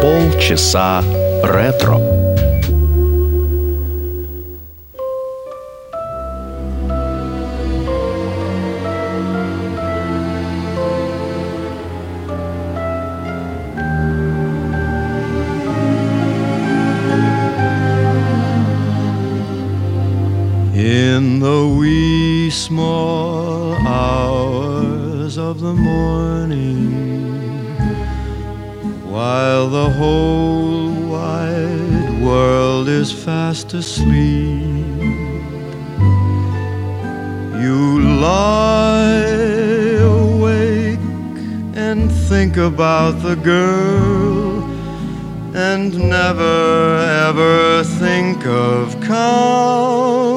Полчаса ретро. About the girl and never ever think of counting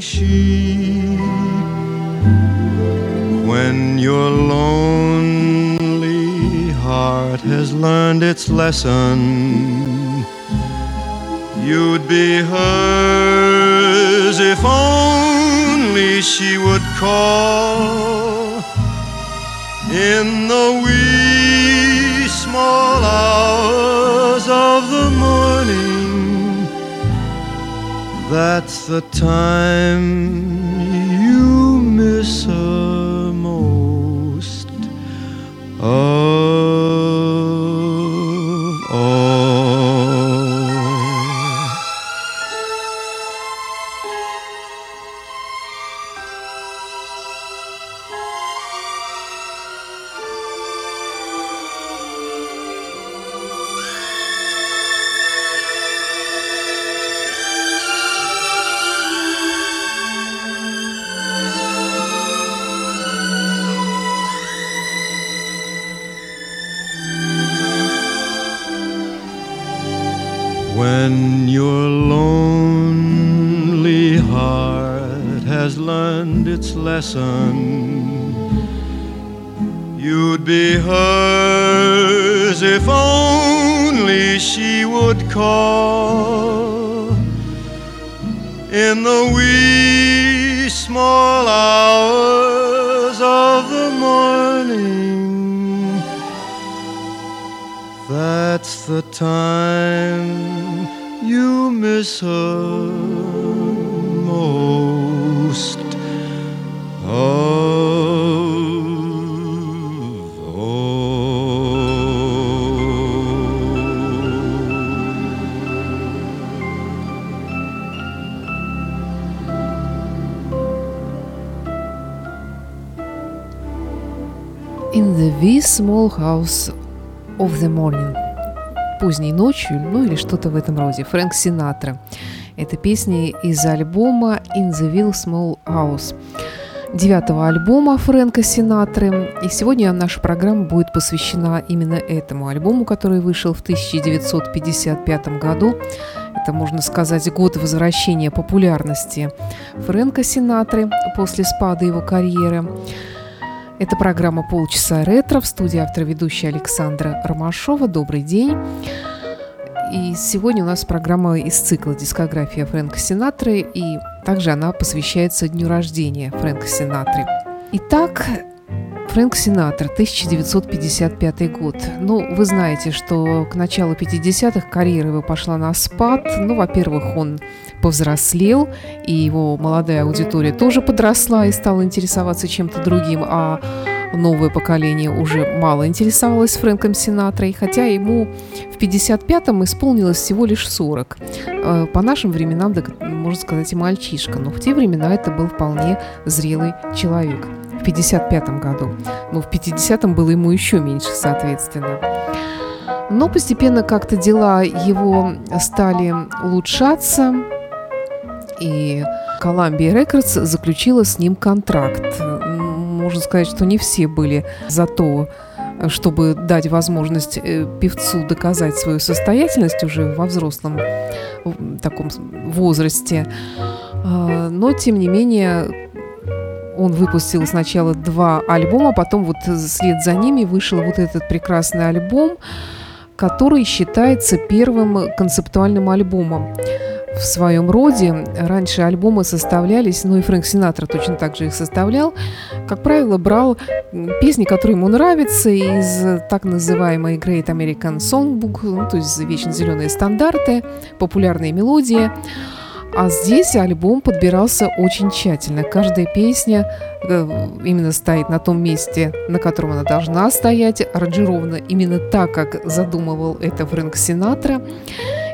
sheep. When your lonely heart has learned its lesson You'd be hers if only she would call in the wee That's the time you miss her most. Oh. Morning. That's the time you miss her small house of the morning. Поздней ночью, ну или что-то в этом роде. Фрэнк Синатра. Это песни из альбома In the Will Small House девятого альбома Фрэнка Синатры. И сегодня наша программа будет посвящена именно этому альбому, который вышел в 1955 году. Это, можно сказать, год возвращения популярности Фрэнка Синатры после спада его карьеры. Это программа «Полчаса ретро» в студии автор-ведущая Александра Ромашова. Добрый день. И сегодня у нас программа из цикла «Дискография Фрэнка Синатры», и также она посвящается дню рождения Фрэнка Синатры. Итак, Фрэнк Синатра, 1955 год. Ну, вы знаете, что к началу 50-х карьера его пошла на спад. Ну, во-первых, он повзрослел, и его молодая аудитория тоже подросла и стала интересоваться чем-то другим, а новое поколение уже мало интересовалось Фрэнком Синатрой, хотя ему в 55-м исполнилось всего лишь 40. Э, по нашим временам, можно сказать, и мальчишка, но в те времена это был вполне зрелый человек. В 55 году. Но в 50-м было ему еще меньше, соответственно. Но постепенно как-то дела его стали улучшаться, и Columbia Records заключила с ним контракт можно сказать, что не все были за то, чтобы дать возможность э, певцу доказать свою состоятельность уже во взрослом таком возрасте. А, но, тем не менее, он выпустил сначала два альбома, потом вот вслед за ними вышел вот этот прекрасный альбом, который считается первым концептуальным альбомом в своем роде. Раньше альбомы составлялись, ну и Фрэнк Синатра точно так же их составлял. Как правило, брал песни, которые ему нравятся, из так называемой Great American Songbook, ну, то есть вечно зеленые стандарты, популярные мелодии. А здесь альбом подбирался очень тщательно. Каждая песня э, именно стоит на том месте, на котором она должна стоять, аранжирована именно так, как задумывал это Фрэнк Синатра,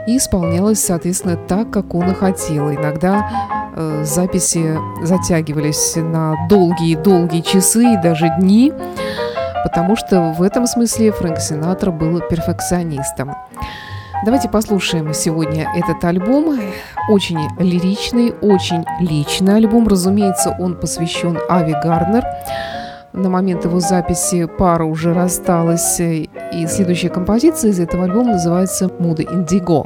и исполнялась, соответственно, так, как он и хотел. Иногда э, записи затягивались на долгие-долгие часы и даже дни, потому что в этом смысле Фрэнк Синатра был перфекционистом. Давайте послушаем сегодня этот альбом. Очень лиричный, очень личный альбом. Разумеется, он посвящен Ави Гарнер. На момент его записи пара уже рассталась, и следующая композиция из этого альбома называется «Муда Индиго».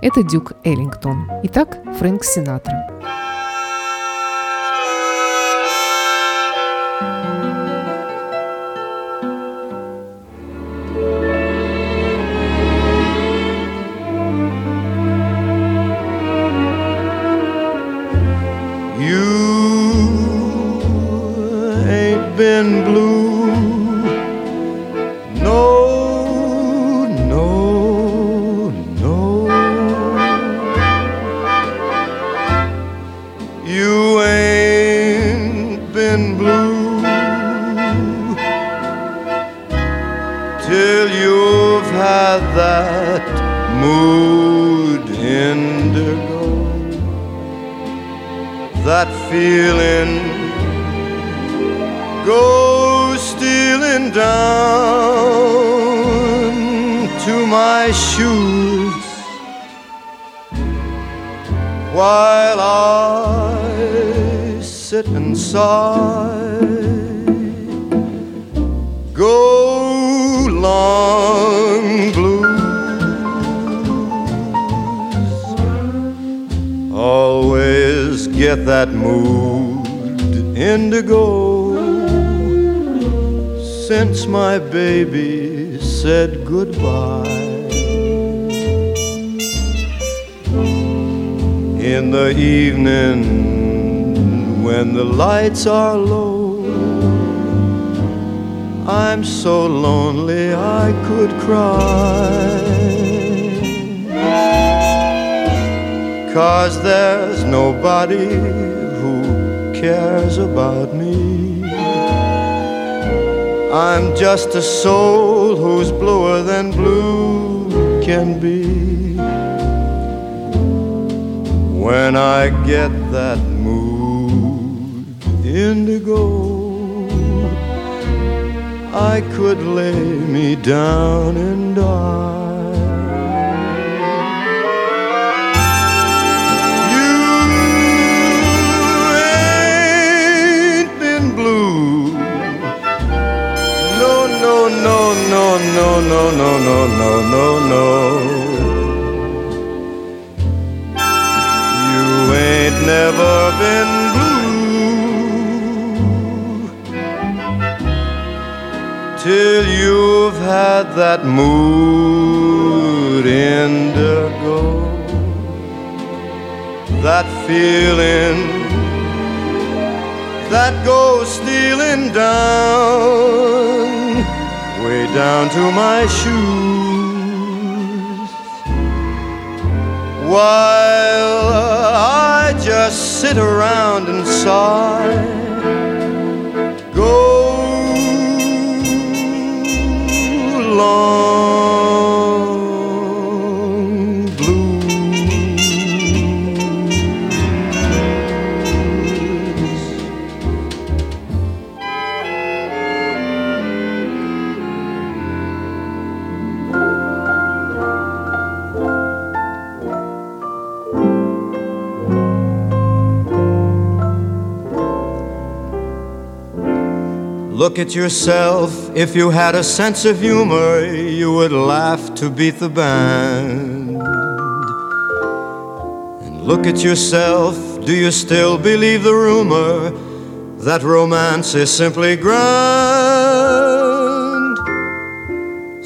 Это Дюк Эллингтон. Итак, Фрэнк Синатра. You ain't been blue. feeling go stealing down to my shoes while I sit and sigh. Go long blue get that mood indigo since my baby said goodbye. In the evening when the lights are low, I'm so lonely I could cry. Cause there's nobody who cares about me. I'm just a soul who's bluer than blue can be. When I get that mood indigo, I could lay me down and die. No, no, no, no, no, no, no. You ain't never been blue till you've had that mood indigo, that feeling that goes stealing down, way down to my shoes, while I just sit around and sigh Look at yourself. If you had a sense of humor, you would laugh to beat the band. And look at yourself. Do you still believe the rumor that romance is simply grand?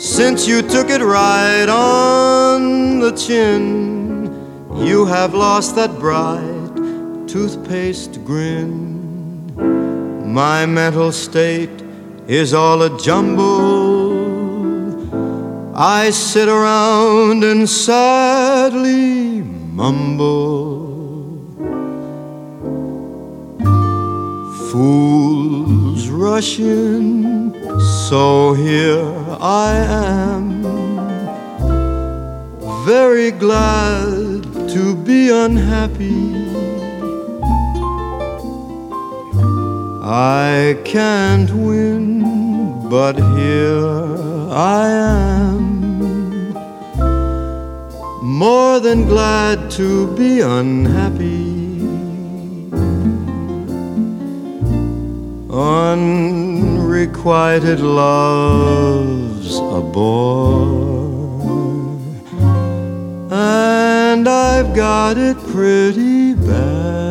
Since you took it right on the chin, You have lost that bright toothpaste grin. My mental state is all a jumble. I sit around and sadly mumble. Fools rush in, so here I am, very glad to be unhappy. I can't win, but here I am, more than glad to be unhappy. Unrequited love's a bore, and I've got it pretty bad.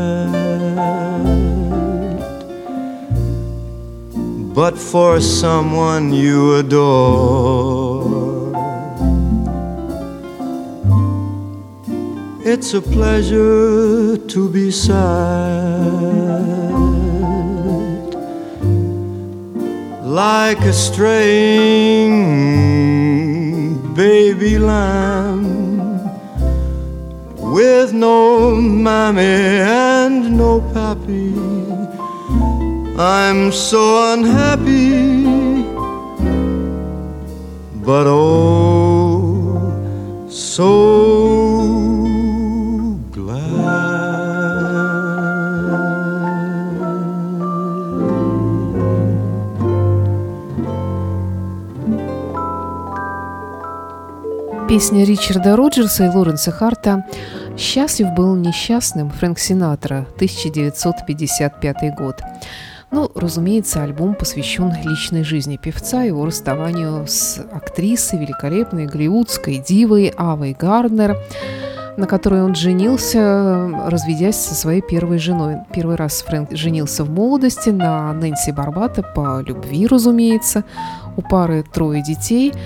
But for someone you adore, it's a pleasure to be sad. like a straying baby lamb with no mammy and no pappy. I'm so unhappy, but oh, so Песня Ричарда Роджерса и Лоренса Харта «Счастлив был несчастным» Фрэнк Синатра, 1955 год. Ну, разумеется, альбом посвящен личной жизни певца, его расставанию с актрисой, великолепной голливудской дивой Авой Гарднер, на которой он женился, разведясь со своей первой женой. Первый раз Фрэнк женился в молодости на Нэнси Барбата по любви, разумеется. У пары трое детей –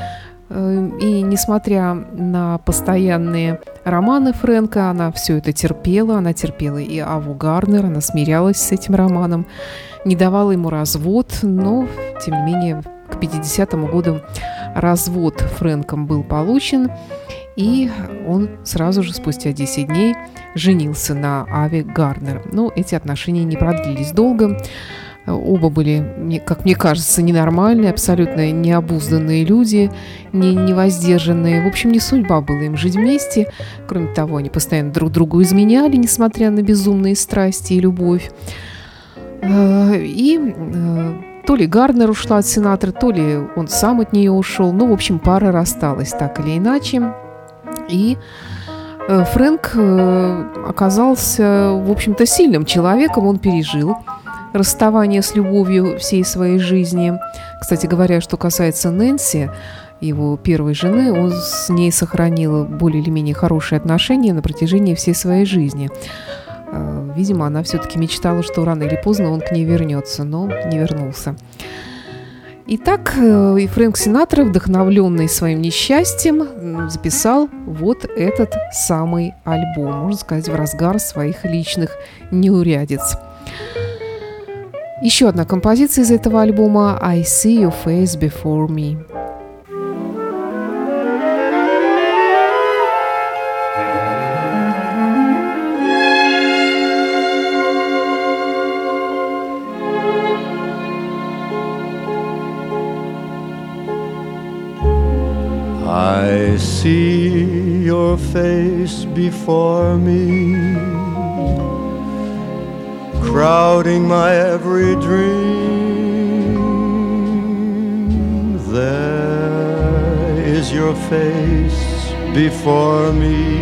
и несмотря на постоянные романы Фрэнка, она все это терпела. Она терпела и Аву Гарнер, она смирялась с этим романом, не давала ему развод, но, тем не менее, к 50-му году развод Фрэнком был получен, и он сразу же, спустя 10 дней, женился на Аве Гарнер. Но эти отношения не продлились долго. Оба были, как мне кажется, ненормальные, абсолютно необузданные люди, не, невоздержанные. В общем, не судьба была им жить вместе. Кроме того, они постоянно друг другу изменяли, несмотря на безумные страсти и любовь. Э, и э, то ли Гарнер ушла от сенатора, то ли он сам от нее ушел. Ну, в общем, пара рассталась так или иначе. И э, Фрэнк оказался, в общем-то, сильным человеком, он пережил расставание с любовью всей своей жизни. Кстати говоря, что касается Нэнси, его первой жены, он с ней сохранил более или менее хорошие отношения на протяжении всей своей жизни. А, видимо, она все-таки мечтала, что рано или поздно он к ней вернется, но не вернулся. Итак, э, и Фрэнк Синатра, вдохновленный своим несчастьем, записал вот этот самый альбом, можно сказать, в разгар своих личных неурядиц. Еще одна композиция из этого альбома «I See Your Face Before Me». I see your face before me crowding my every dream. There is your face before me.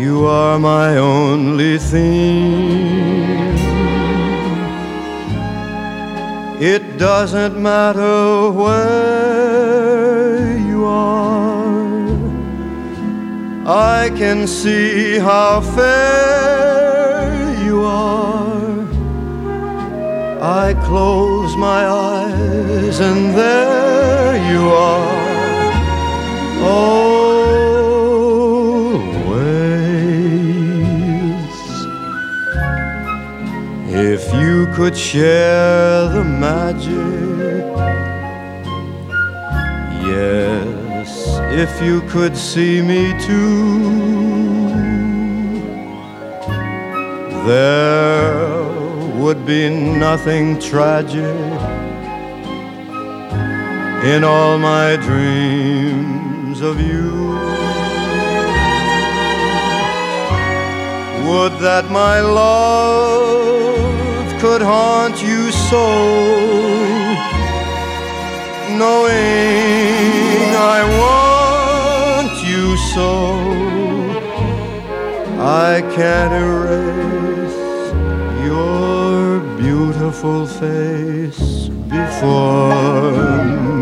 You are my only theme. It doesn't matter where you are, I can see how fair you are. I close my eyes and there you are. Always. If you could share the magic, yes, if you could see me too there would be nothing tragic in all my dreams of you. Would that my love could haunt you so, knowing I want you so. I can't erase beautiful face before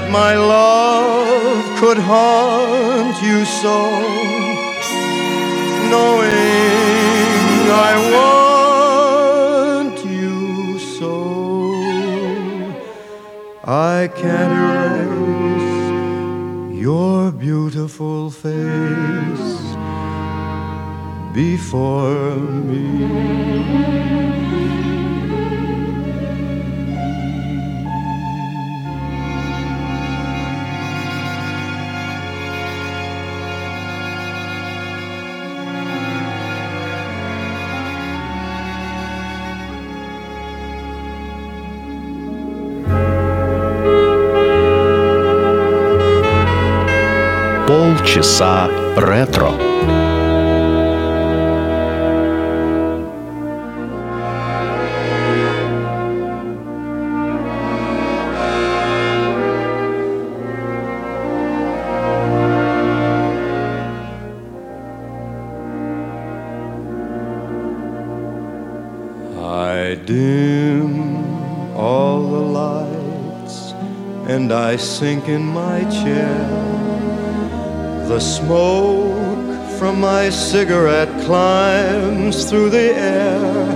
that my love could haunt you so, knowing I want you so. I can't erase your beautiful face before me. Полчаса ретро. I dim all the lights and I sink in my chair the smoke from my cigarette climbs through the air.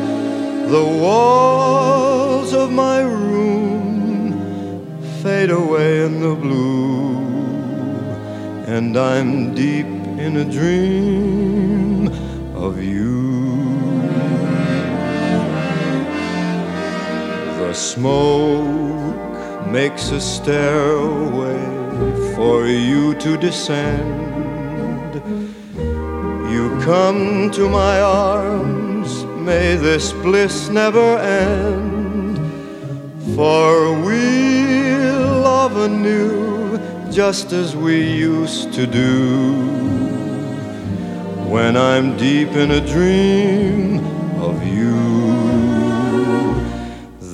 The walls of my room fade away in the blue, and I'm deep in a dream of you. The smoke makes a stairway for you to descend. You come to my arms, may this bliss never end. For we'll love anew, just as we used to do. When I'm deep in a dream of you,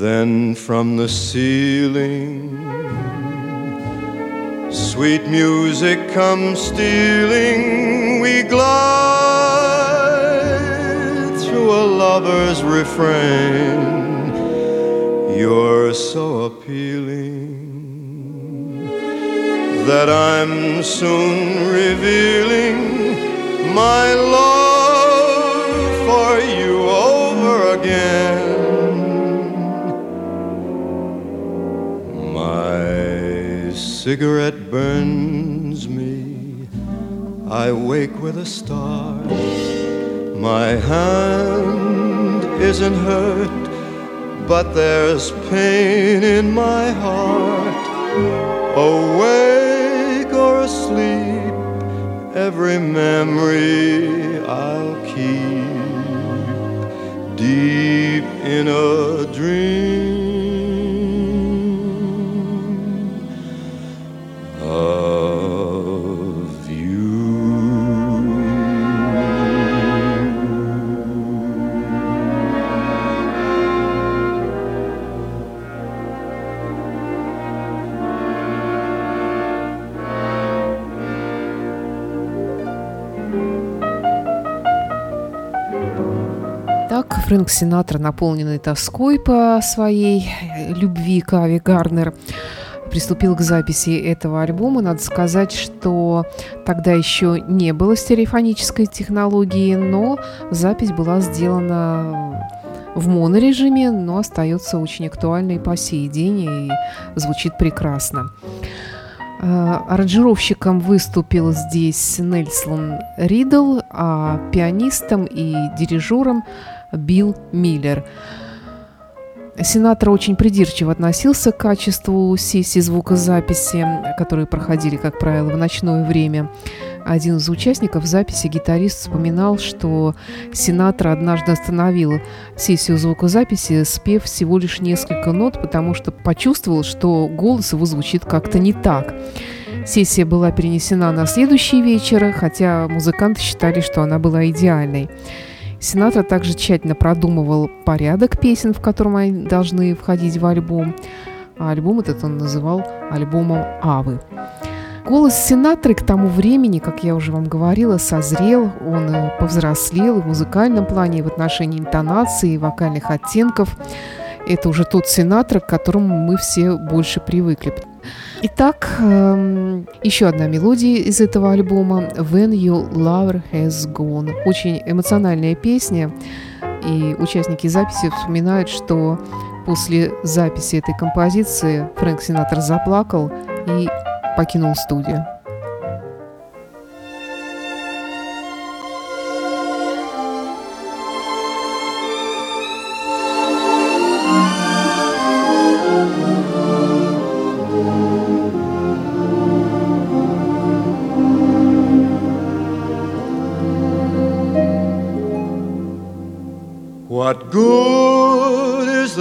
then from the ceiling Sweet music comes stealing, we glide through a lover's refrain. You're so appealing that I'm soon revealing my love for you over again. Cigarette burns me. I wake with a start. My hand isn't hurt, but there's pain in my heart. Awake or asleep, every memory I'll keep deep in a dream. Фрэнк Синатра, наполненный тоской по своей любви к Ави Гарнер, приступил к записи этого альбома. Надо сказать, что тогда еще не было стереофонической технологии, но запись была сделана в монорежиме, но остается очень актуальной по сей день и звучит прекрасно. А, аранжировщиком выступил здесь Нельсон Ридл, а пианистом и дирижером Билл Миллер. Сенатор очень придирчиво относился к качеству сессий звукозаписи, которые проходили, как правило, в ночное время. Один из участников записи, гитарист, вспоминал, что Сенатор однажды остановил сессию звукозаписи, спев всего лишь несколько нот, потому что почувствовал, что голос его звучит как-то не так. Сессия была перенесена на следующий вечер, хотя музыканты считали, что она была идеальной. Сенатор также тщательно продумывал порядок песен, в котором они должны входить в альбом. А альбом этот он называл альбомом «Авы». Голос Сенаторы к тому времени, как я уже вам говорила, созрел, он э, повзрослел в музыкальном плане, в отношении интонации, вокальных оттенков. Это уже тот Сенатор, к которому мы все больше привыкли. Итак, эм, еще одна мелодия из этого альбома «When Your Lover Has Gone». Очень эмоциональная песня, и участники записи вспоминают, что после записи этой композиции Фрэнк Синатор заплакал и покинул студию.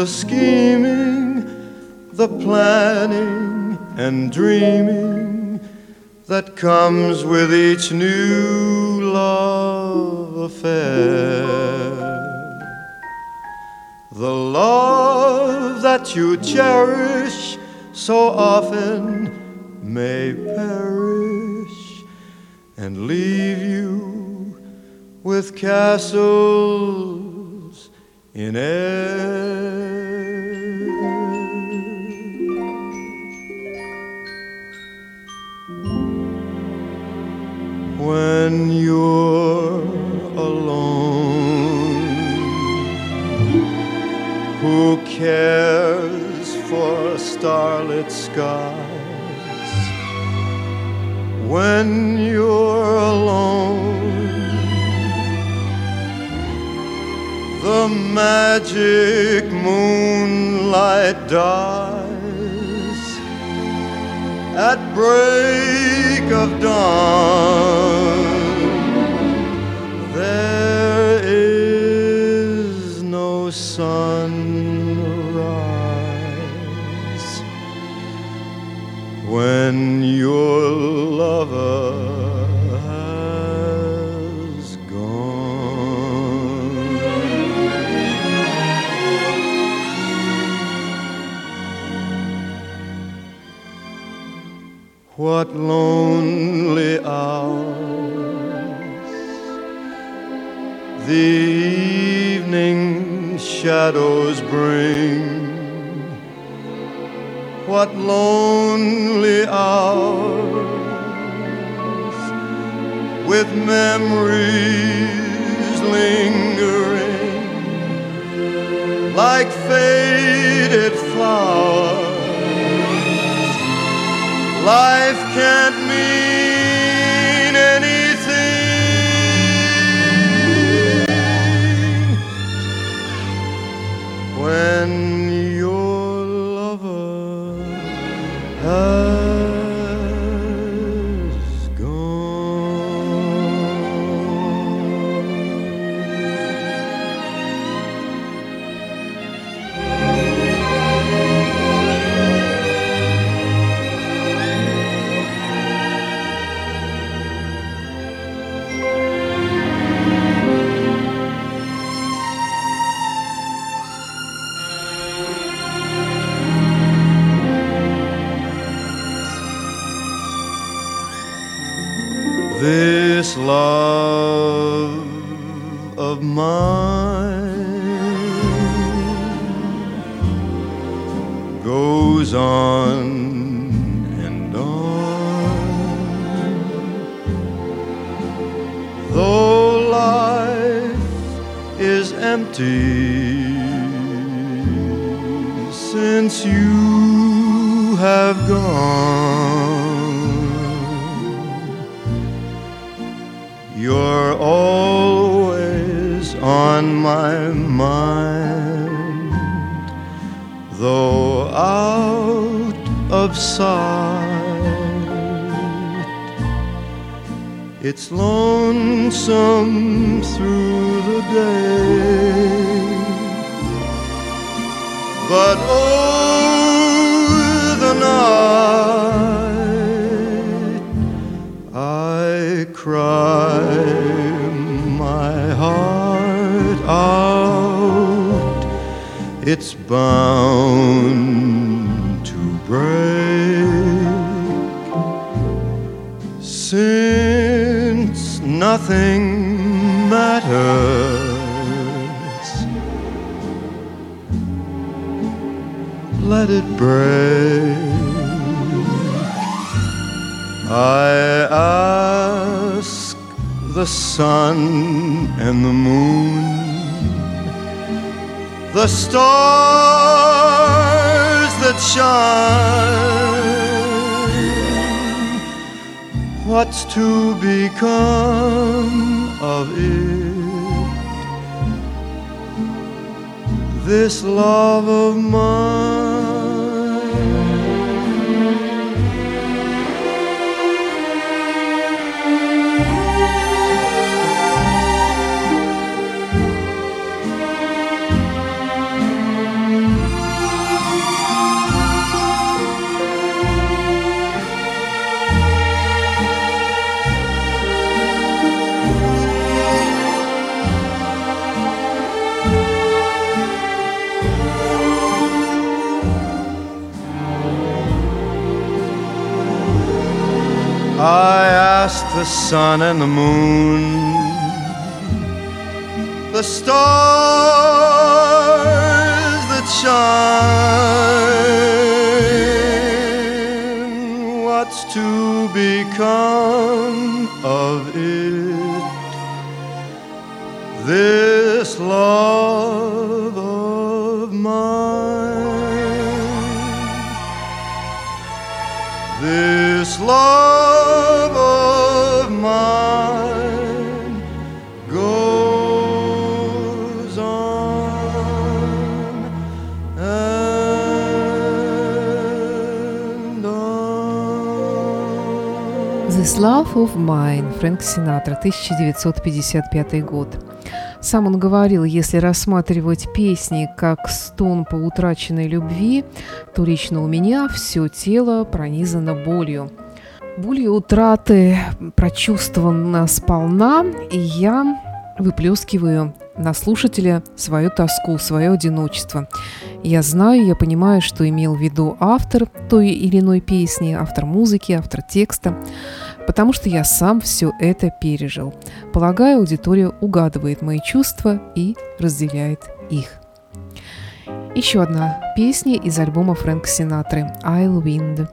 The scheming, the planning and dreaming that comes with each new love affair? The love that you cherish so often may perish and leave you with castles in air. When you're alone, who cares for starlit skies? When you're alone the magic moonlight dies at break of dawn. Shadows bring. What lonely hours with memories I cry my heart out. It's bound to break since nothing matters. Let it break. I ask the sun and the moon, the stars that shine, what's to become of it? This love of mine. The sun and the moon, the stars that shine, what's to become Love of Mine, Фрэнк Синатра, 1955 год. Сам он говорил, если рассматривать песни как стон по утраченной любви, то лично у меня все тело пронизано болью. Болью утраты прочувствована сполна, и я выплескиваю на слушателя свою тоску, свое одиночество. Я знаю, я понимаю, что имел в виду автор той или иной песни, автор музыки, автор текста, потому что я сам все это пережил. Полагаю, аудитория угадывает мои чувства и разделяет их. Еще одна песня из альбома Фрэнка Синатры «I'll Wind».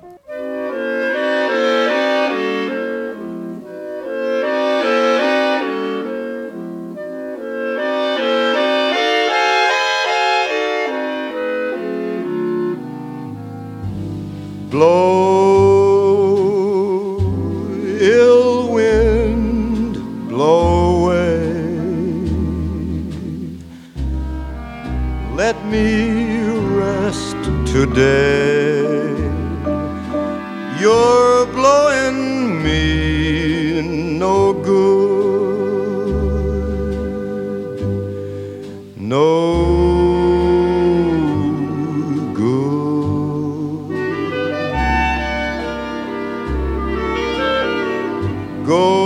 Go,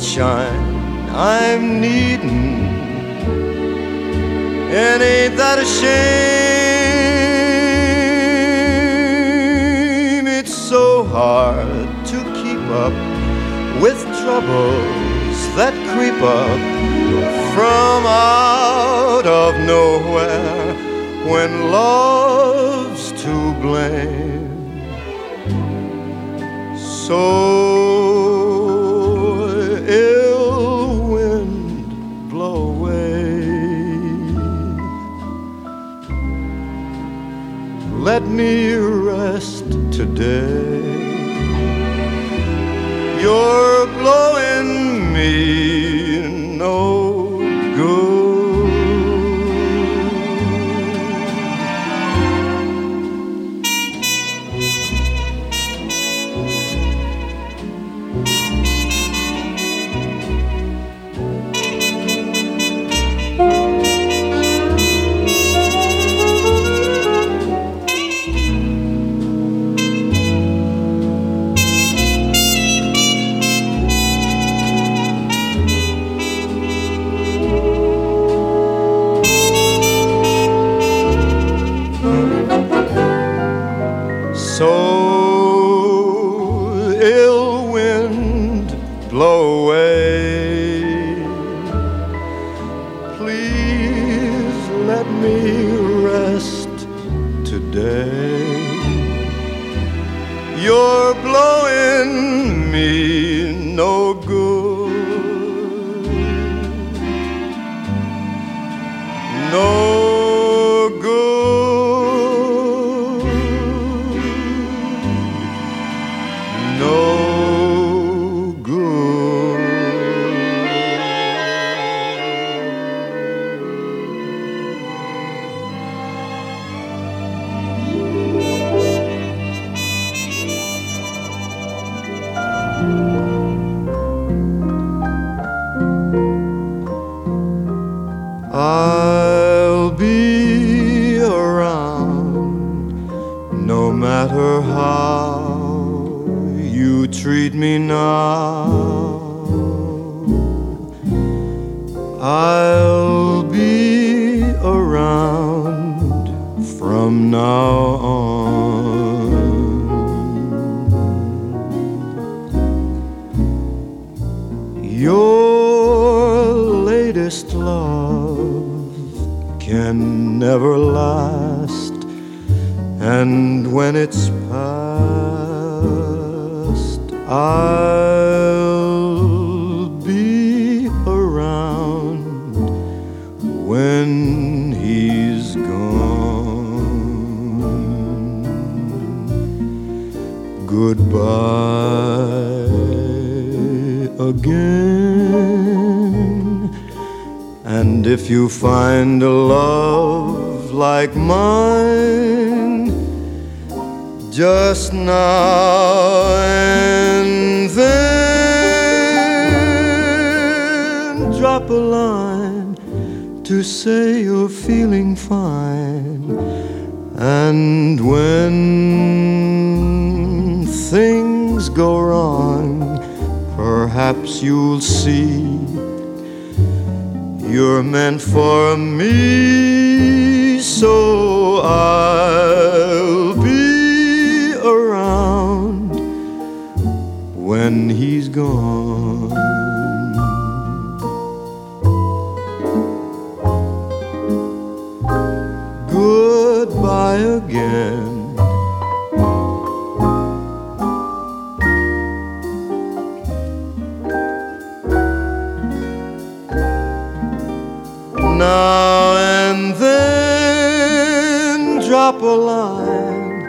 sunshine Let me rest today. You're blowing me no you find a love like mine, just now and then drop a line to say you're feeling fine. And when things go wrong, perhaps you'll see you're meant for me. So I'll be around when he's gone. Goodbye again. Now and then drop a line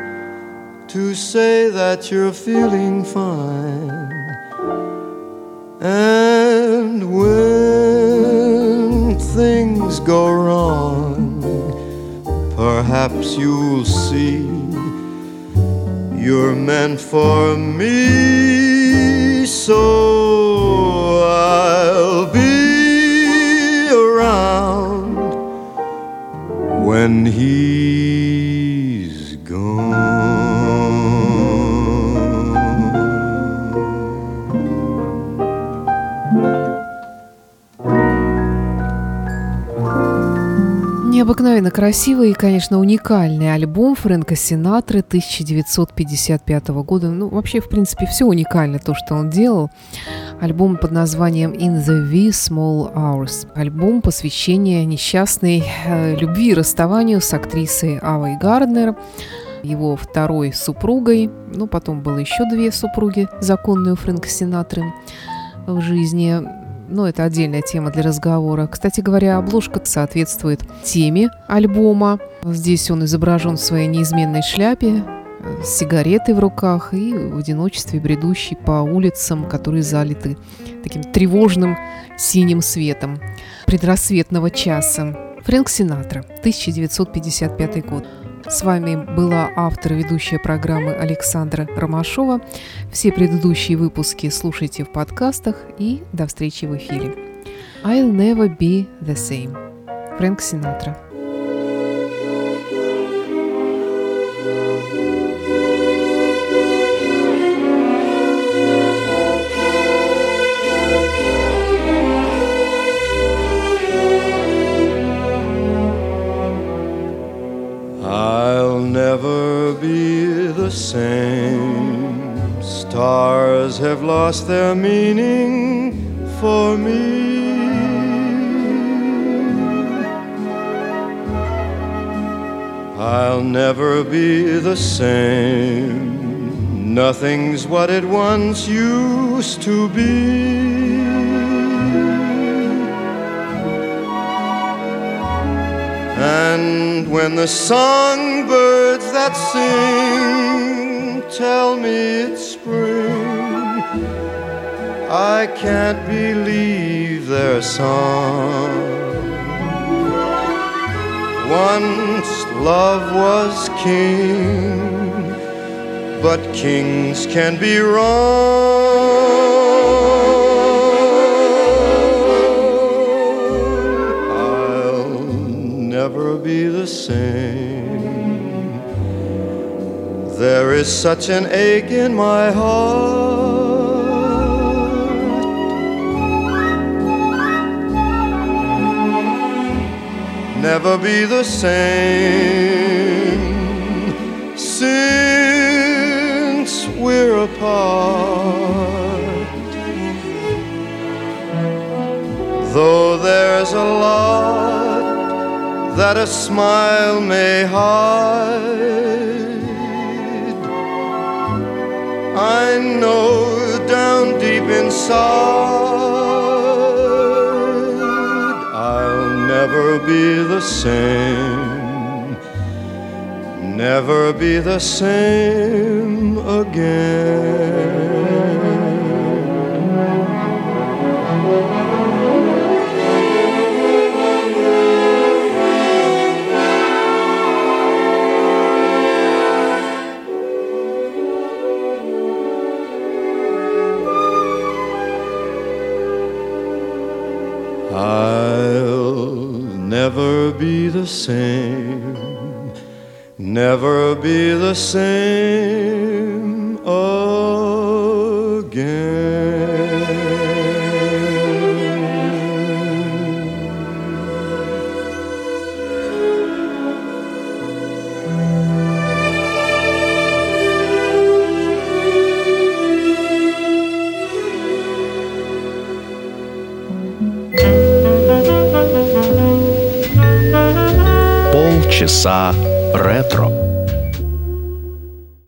to say that you're feeling fine. And when things go wrong, perhaps you'll see you're meant for me. So I'll when he's gone. Необыкновенно красивый и, конечно, уникальный альбом Фрэнка Синатры 1955 года. Ну, вообще, в принципе, все уникально, то, что он делал. Альбом под названием «In the Wee Small Hours». Альбом посвящения несчастной э, любви и расставанию с актрисой Авой Гарднер, его второй супругой. Ну, потом было еще две супруги, законные у Фрэнка Синатры в жизни но это отдельная тема для разговора. Кстати говоря, обложка соответствует теме альбома. Здесь он изображен в своей неизменной шляпе, с сигаретой в руках и в одиночестве бредущий по улицам, которые залиты таким тревожным синим светом предрассветного часа. Фрэнк Синатра, 1955 год. С вами была автор и ведущая программы Александра Ромашова. Все предыдущие выпуски слушайте в подкастах и до встречи в эфире. I'll never be the same. Фрэнк Синатра. Same. Stars have lost their meaning for me. I'll never be the same. Nothing's what it once used to be. When the songbirds that sing tell me it's spring, I can't believe their song. Once love was king, but kings can be wrong. The same. There is such an ache in my heart. Never be the same since we're apart. Though there's a lot that a smile may hide. I know down deep inside I'll never be the same, never be the same again. The same, never be the same голоса ретро.